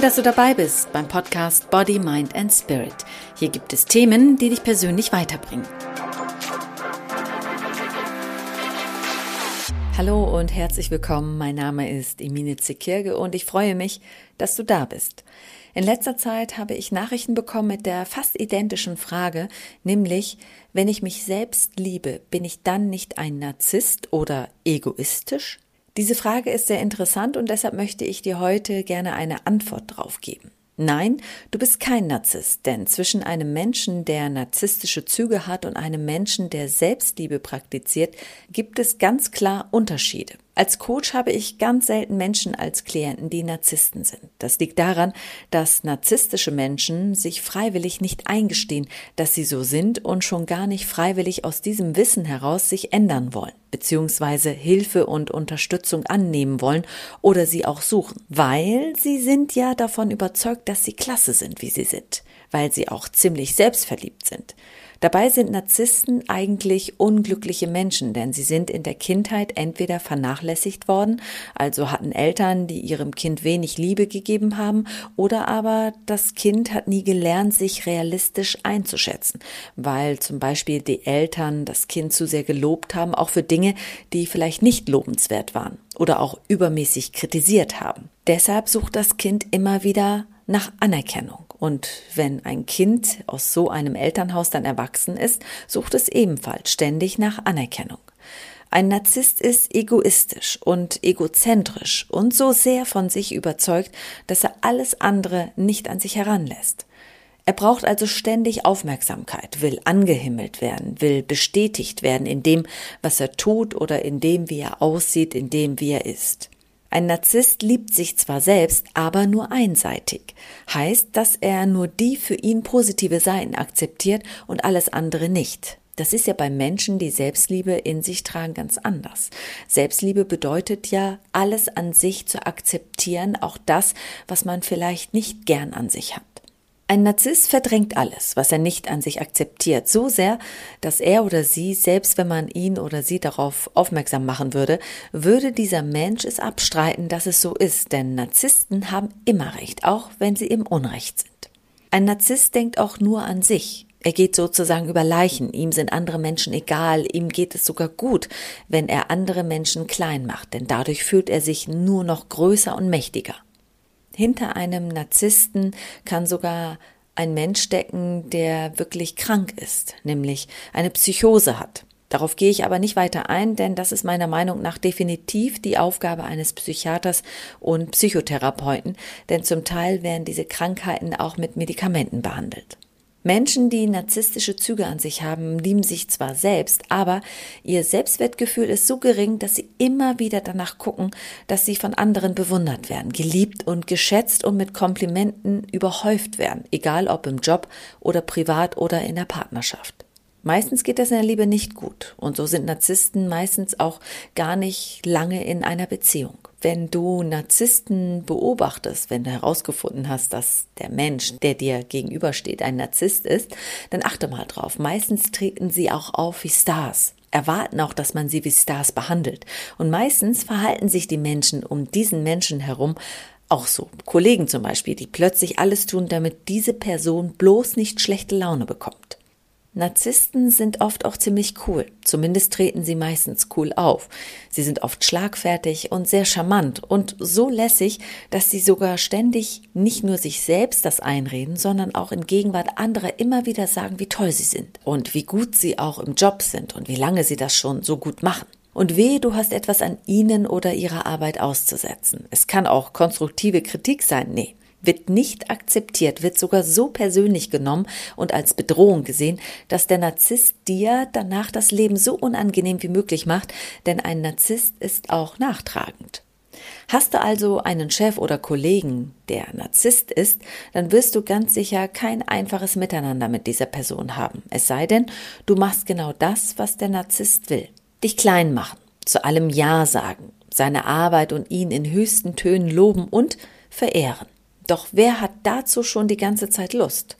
Toll, dass du dabei bist beim Podcast Body, Mind and Spirit. Hier gibt es Themen, die dich persönlich weiterbringen. Hallo und herzlich willkommen. Mein Name ist Emine Zekirge und ich freue mich, dass du da bist. In letzter Zeit habe ich Nachrichten bekommen mit der fast identischen Frage, nämlich, wenn ich mich selbst liebe, bin ich dann nicht ein Narzisst oder egoistisch? Diese Frage ist sehr interessant und deshalb möchte ich dir heute gerne eine Antwort drauf geben. Nein, du bist kein Narzisst, denn zwischen einem Menschen, der narzisstische Züge hat und einem Menschen, der Selbstliebe praktiziert, gibt es ganz klar Unterschiede. Als Coach habe ich ganz selten Menschen als Klienten, die Narzissten sind. Das liegt daran, dass narzisstische Menschen sich freiwillig nicht eingestehen, dass sie so sind und schon gar nicht freiwillig aus diesem Wissen heraus sich ändern wollen, beziehungsweise Hilfe und Unterstützung annehmen wollen oder sie auch suchen, weil sie sind ja davon überzeugt, dass sie klasse sind, wie sie sind, weil sie auch ziemlich selbstverliebt sind. Dabei sind Narzissten eigentlich unglückliche Menschen, denn sie sind in der Kindheit entweder vernachlässigt worden, also hatten Eltern, die ihrem Kind wenig Liebe gegeben haben, oder aber das Kind hat nie gelernt, sich realistisch einzuschätzen, weil zum Beispiel die Eltern das Kind zu sehr gelobt haben, auch für Dinge, die vielleicht nicht lobenswert waren oder auch übermäßig kritisiert haben. Deshalb sucht das Kind immer wieder nach Anerkennung. Und wenn ein Kind aus so einem Elternhaus dann erwachsen ist, sucht es ebenfalls ständig nach Anerkennung. Ein Narzisst ist egoistisch und egozentrisch und so sehr von sich überzeugt, dass er alles andere nicht an sich heranlässt. Er braucht also ständig Aufmerksamkeit, will angehimmelt werden, will bestätigt werden in dem, was er tut oder in dem, wie er aussieht, in dem, wie er ist. Ein Narzisst liebt sich zwar selbst, aber nur einseitig. Heißt, dass er nur die für ihn positive Seiten akzeptiert und alles andere nicht. Das ist ja bei Menschen, die Selbstliebe in sich tragen, ganz anders. Selbstliebe bedeutet ja, alles an sich zu akzeptieren, auch das, was man vielleicht nicht gern an sich hat. Ein Narzisst verdrängt alles, was er nicht an sich akzeptiert, so sehr, dass er oder sie, selbst wenn man ihn oder sie darauf aufmerksam machen würde, würde dieser Mensch es abstreiten, dass es so ist, denn Narzissten haben immer recht, auch wenn sie im Unrecht sind. Ein Narzisst denkt auch nur an sich. Er geht sozusagen über Leichen, ihm sind andere Menschen egal, ihm geht es sogar gut, wenn er andere Menschen klein macht, denn dadurch fühlt er sich nur noch größer und mächtiger. Hinter einem Narzissten kann sogar ein Mensch stecken, der wirklich krank ist, nämlich eine Psychose hat. Darauf gehe ich aber nicht weiter ein, denn das ist meiner Meinung nach definitiv die Aufgabe eines Psychiaters und Psychotherapeuten, denn zum Teil werden diese Krankheiten auch mit Medikamenten behandelt. Menschen, die narzisstische Züge an sich haben, lieben sich zwar selbst, aber ihr Selbstwertgefühl ist so gering, dass sie immer wieder danach gucken, dass sie von anderen bewundert werden, geliebt und geschätzt und mit Komplimenten überhäuft werden, egal ob im Job oder privat oder in der Partnerschaft. Meistens geht das in der Liebe nicht gut und so sind Narzissten meistens auch gar nicht lange in einer Beziehung. Wenn du Narzissten beobachtest, wenn du herausgefunden hast, dass der Mensch, der dir gegenübersteht, ein Narzisst ist, dann achte mal drauf. Meistens treten sie auch auf wie Stars erwarten auch, dass man sie wie Stars behandelt. Und meistens verhalten sich die Menschen um diesen Menschen herum auch so. Kollegen zum Beispiel, die plötzlich alles tun, damit diese Person bloß nicht schlechte Laune bekommt. Narzissten sind oft auch ziemlich cool. Zumindest treten sie meistens cool auf. Sie sind oft schlagfertig und sehr charmant und so lässig, dass sie sogar ständig nicht nur sich selbst das einreden, sondern auch in Gegenwart anderer immer wieder sagen, wie toll sie sind und wie gut sie auch im Job sind und wie lange sie das schon so gut machen. Und wehe, du hast etwas an ihnen oder ihrer Arbeit auszusetzen. Es kann auch konstruktive Kritik sein. Nee, wird nicht akzeptiert, wird sogar so persönlich genommen und als Bedrohung gesehen, dass der Narzisst dir danach das Leben so unangenehm wie möglich macht, denn ein Narzisst ist auch nachtragend. Hast du also einen Chef oder Kollegen, der Narzisst ist, dann wirst du ganz sicher kein einfaches Miteinander mit dieser Person haben. Es sei denn, du machst genau das, was der Narzisst will. Dich klein machen, zu allem Ja sagen, seine Arbeit und ihn in höchsten Tönen loben und verehren. Doch wer hat dazu schon die ganze Zeit Lust?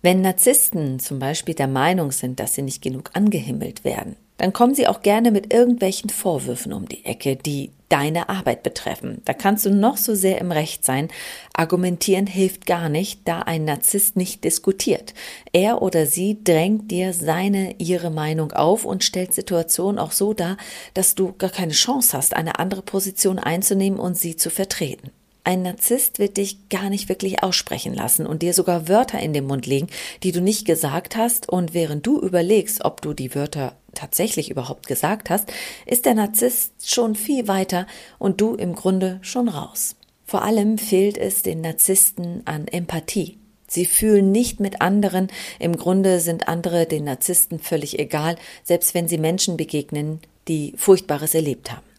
Wenn Narzissten zum Beispiel der Meinung sind, dass sie nicht genug angehimmelt werden, dann kommen sie auch gerne mit irgendwelchen Vorwürfen um die Ecke, die deine Arbeit betreffen. Da kannst du noch so sehr im Recht sein. Argumentieren hilft gar nicht, da ein Narzisst nicht diskutiert. Er oder sie drängt dir seine, ihre Meinung auf und stellt Situationen auch so dar, dass du gar keine Chance hast, eine andere Position einzunehmen und sie zu vertreten. Ein Narzisst wird dich gar nicht wirklich aussprechen lassen und dir sogar Wörter in den Mund legen, die du nicht gesagt hast, und während du überlegst, ob du die Wörter tatsächlich überhaupt gesagt hast, ist der Narzisst schon viel weiter und du im Grunde schon raus. Vor allem fehlt es den Narzissten an Empathie. Sie fühlen nicht mit anderen, im Grunde sind andere den Narzissten völlig egal, selbst wenn sie Menschen begegnen, die Furchtbares erlebt haben.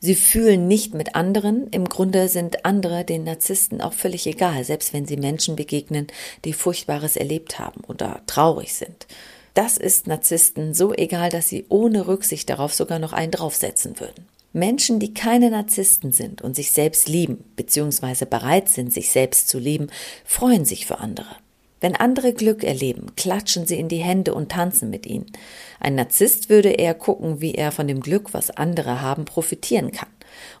Sie fühlen nicht mit anderen, im Grunde sind andere den Narzissten auch völlig egal, selbst wenn sie Menschen begegnen, die Furchtbares erlebt haben oder traurig sind. Das ist Narzissten so egal, dass sie ohne Rücksicht darauf sogar noch einen draufsetzen würden. Menschen, die keine Narzissten sind und sich selbst lieben, beziehungsweise bereit sind, sich selbst zu lieben, freuen sich für andere. Wenn andere Glück erleben, klatschen sie in die Hände und tanzen mit ihnen. Ein Narzisst würde eher gucken, wie er von dem Glück, was andere haben, profitieren kann.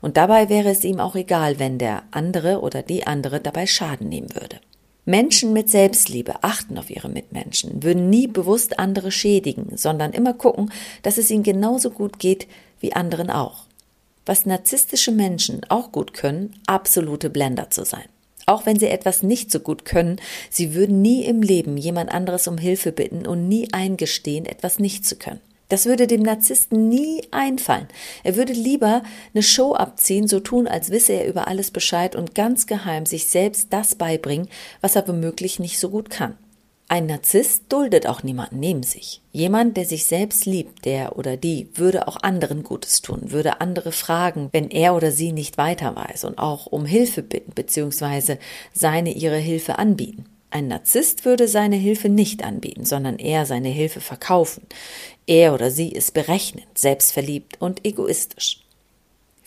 Und dabei wäre es ihm auch egal, wenn der andere oder die andere dabei Schaden nehmen würde. Menschen mit Selbstliebe achten auf ihre Mitmenschen, würden nie bewusst andere schädigen, sondern immer gucken, dass es ihnen genauso gut geht wie anderen auch. Was narzisstische Menschen auch gut können, absolute Blender zu sein. Auch wenn sie etwas nicht so gut können, sie würden nie im Leben jemand anderes um Hilfe bitten und nie eingestehen, etwas nicht zu können. Das würde dem Narzissten nie einfallen. Er würde lieber eine Show abziehen, so tun, als wisse er über alles Bescheid und ganz geheim sich selbst das beibringen, was er womöglich nicht so gut kann. Ein Narzisst duldet auch niemanden neben sich. Jemand, der sich selbst liebt, der oder die, würde auch anderen Gutes tun, würde andere fragen, wenn er oder sie nicht weiter weiß und auch um Hilfe bitten bzw. seine ihre Hilfe anbieten. Ein Narzisst würde seine Hilfe nicht anbieten, sondern eher seine Hilfe verkaufen. Er oder sie ist berechnend, selbstverliebt und egoistisch.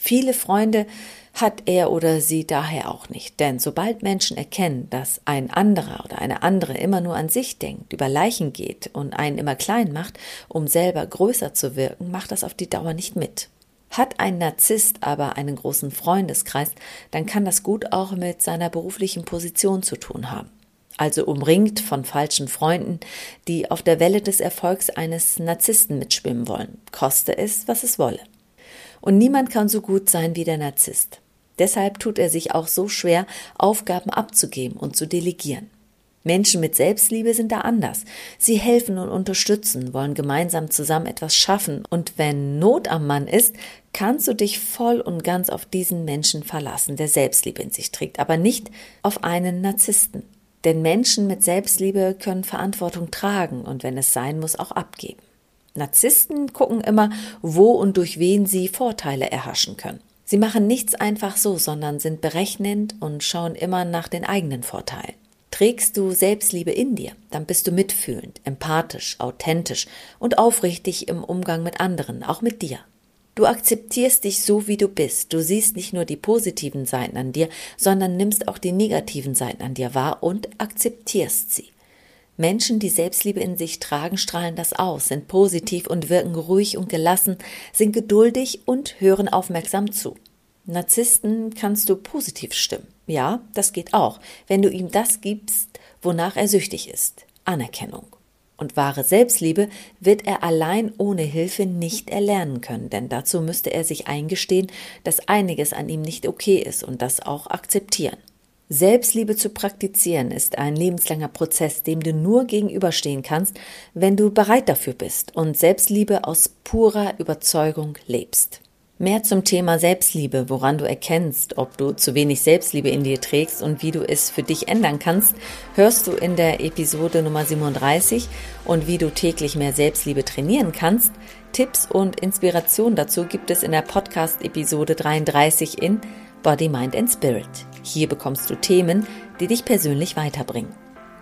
Viele Freunde hat er oder sie daher auch nicht. Denn sobald Menschen erkennen, dass ein anderer oder eine andere immer nur an sich denkt, über Leichen geht und einen immer klein macht, um selber größer zu wirken, macht das auf die Dauer nicht mit. Hat ein Narzisst aber einen großen Freundeskreis, dann kann das gut auch mit seiner beruflichen Position zu tun haben. Also umringt von falschen Freunden, die auf der Welle des Erfolgs eines Narzissten mitschwimmen wollen, koste es, was es wolle. Und niemand kann so gut sein wie der Narzisst. Deshalb tut er sich auch so schwer, Aufgaben abzugeben und zu delegieren. Menschen mit Selbstliebe sind da anders. Sie helfen und unterstützen, wollen gemeinsam zusammen etwas schaffen, und wenn Not am Mann ist, kannst du dich voll und ganz auf diesen Menschen verlassen, der Selbstliebe in sich trägt, aber nicht auf einen Narzissten. Denn Menschen mit Selbstliebe können Verantwortung tragen und wenn es sein muss, auch abgeben. Narzissten gucken immer, wo und durch wen sie Vorteile erhaschen können. Sie machen nichts einfach so, sondern sind berechnend und schauen immer nach den eigenen Vorteilen. Trägst du Selbstliebe in dir, dann bist du mitfühlend, empathisch, authentisch und aufrichtig im Umgang mit anderen, auch mit dir. Du akzeptierst dich so, wie du bist. Du siehst nicht nur die positiven Seiten an dir, sondern nimmst auch die negativen Seiten an dir wahr und akzeptierst sie. Menschen, die Selbstliebe in sich tragen, strahlen das aus, sind positiv und wirken ruhig und gelassen, sind geduldig und hören aufmerksam zu. Narzissten kannst du positiv stimmen. Ja, das geht auch, wenn du ihm das gibst, wonach er süchtig ist. Anerkennung. Und wahre Selbstliebe wird er allein ohne Hilfe nicht erlernen können, denn dazu müsste er sich eingestehen, dass einiges an ihm nicht okay ist und das auch akzeptieren. Selbstliebe zu praktizieren ist ein lebenslanger Prozess, dem du nur gegenüberstehen kannst, wenn du bereit dafür bist und Selbstliebe aus purer Überzeugung lebst. Mehr zum Thema Selbstliebe, woran du erkennst, ob du zu wenig Selbstliebe in dir trägst und wie du es für dich ändern kannst, hörst du in der Episode Nummer 37 und wie du täglich mehr Selbstliebe trainieren kannst. Tipps und Inspiration dazu gibt es in der Podcast-Episode 33 in Body, Mind and Spirit. Hier bekommst du Themen, die dich persönlich weiterbringen.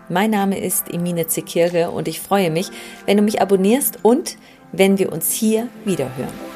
Mein Name ist Emine Zekirge und ich freue mich, wenn du mich abonnierst und wenn wir uns hier wiederhören.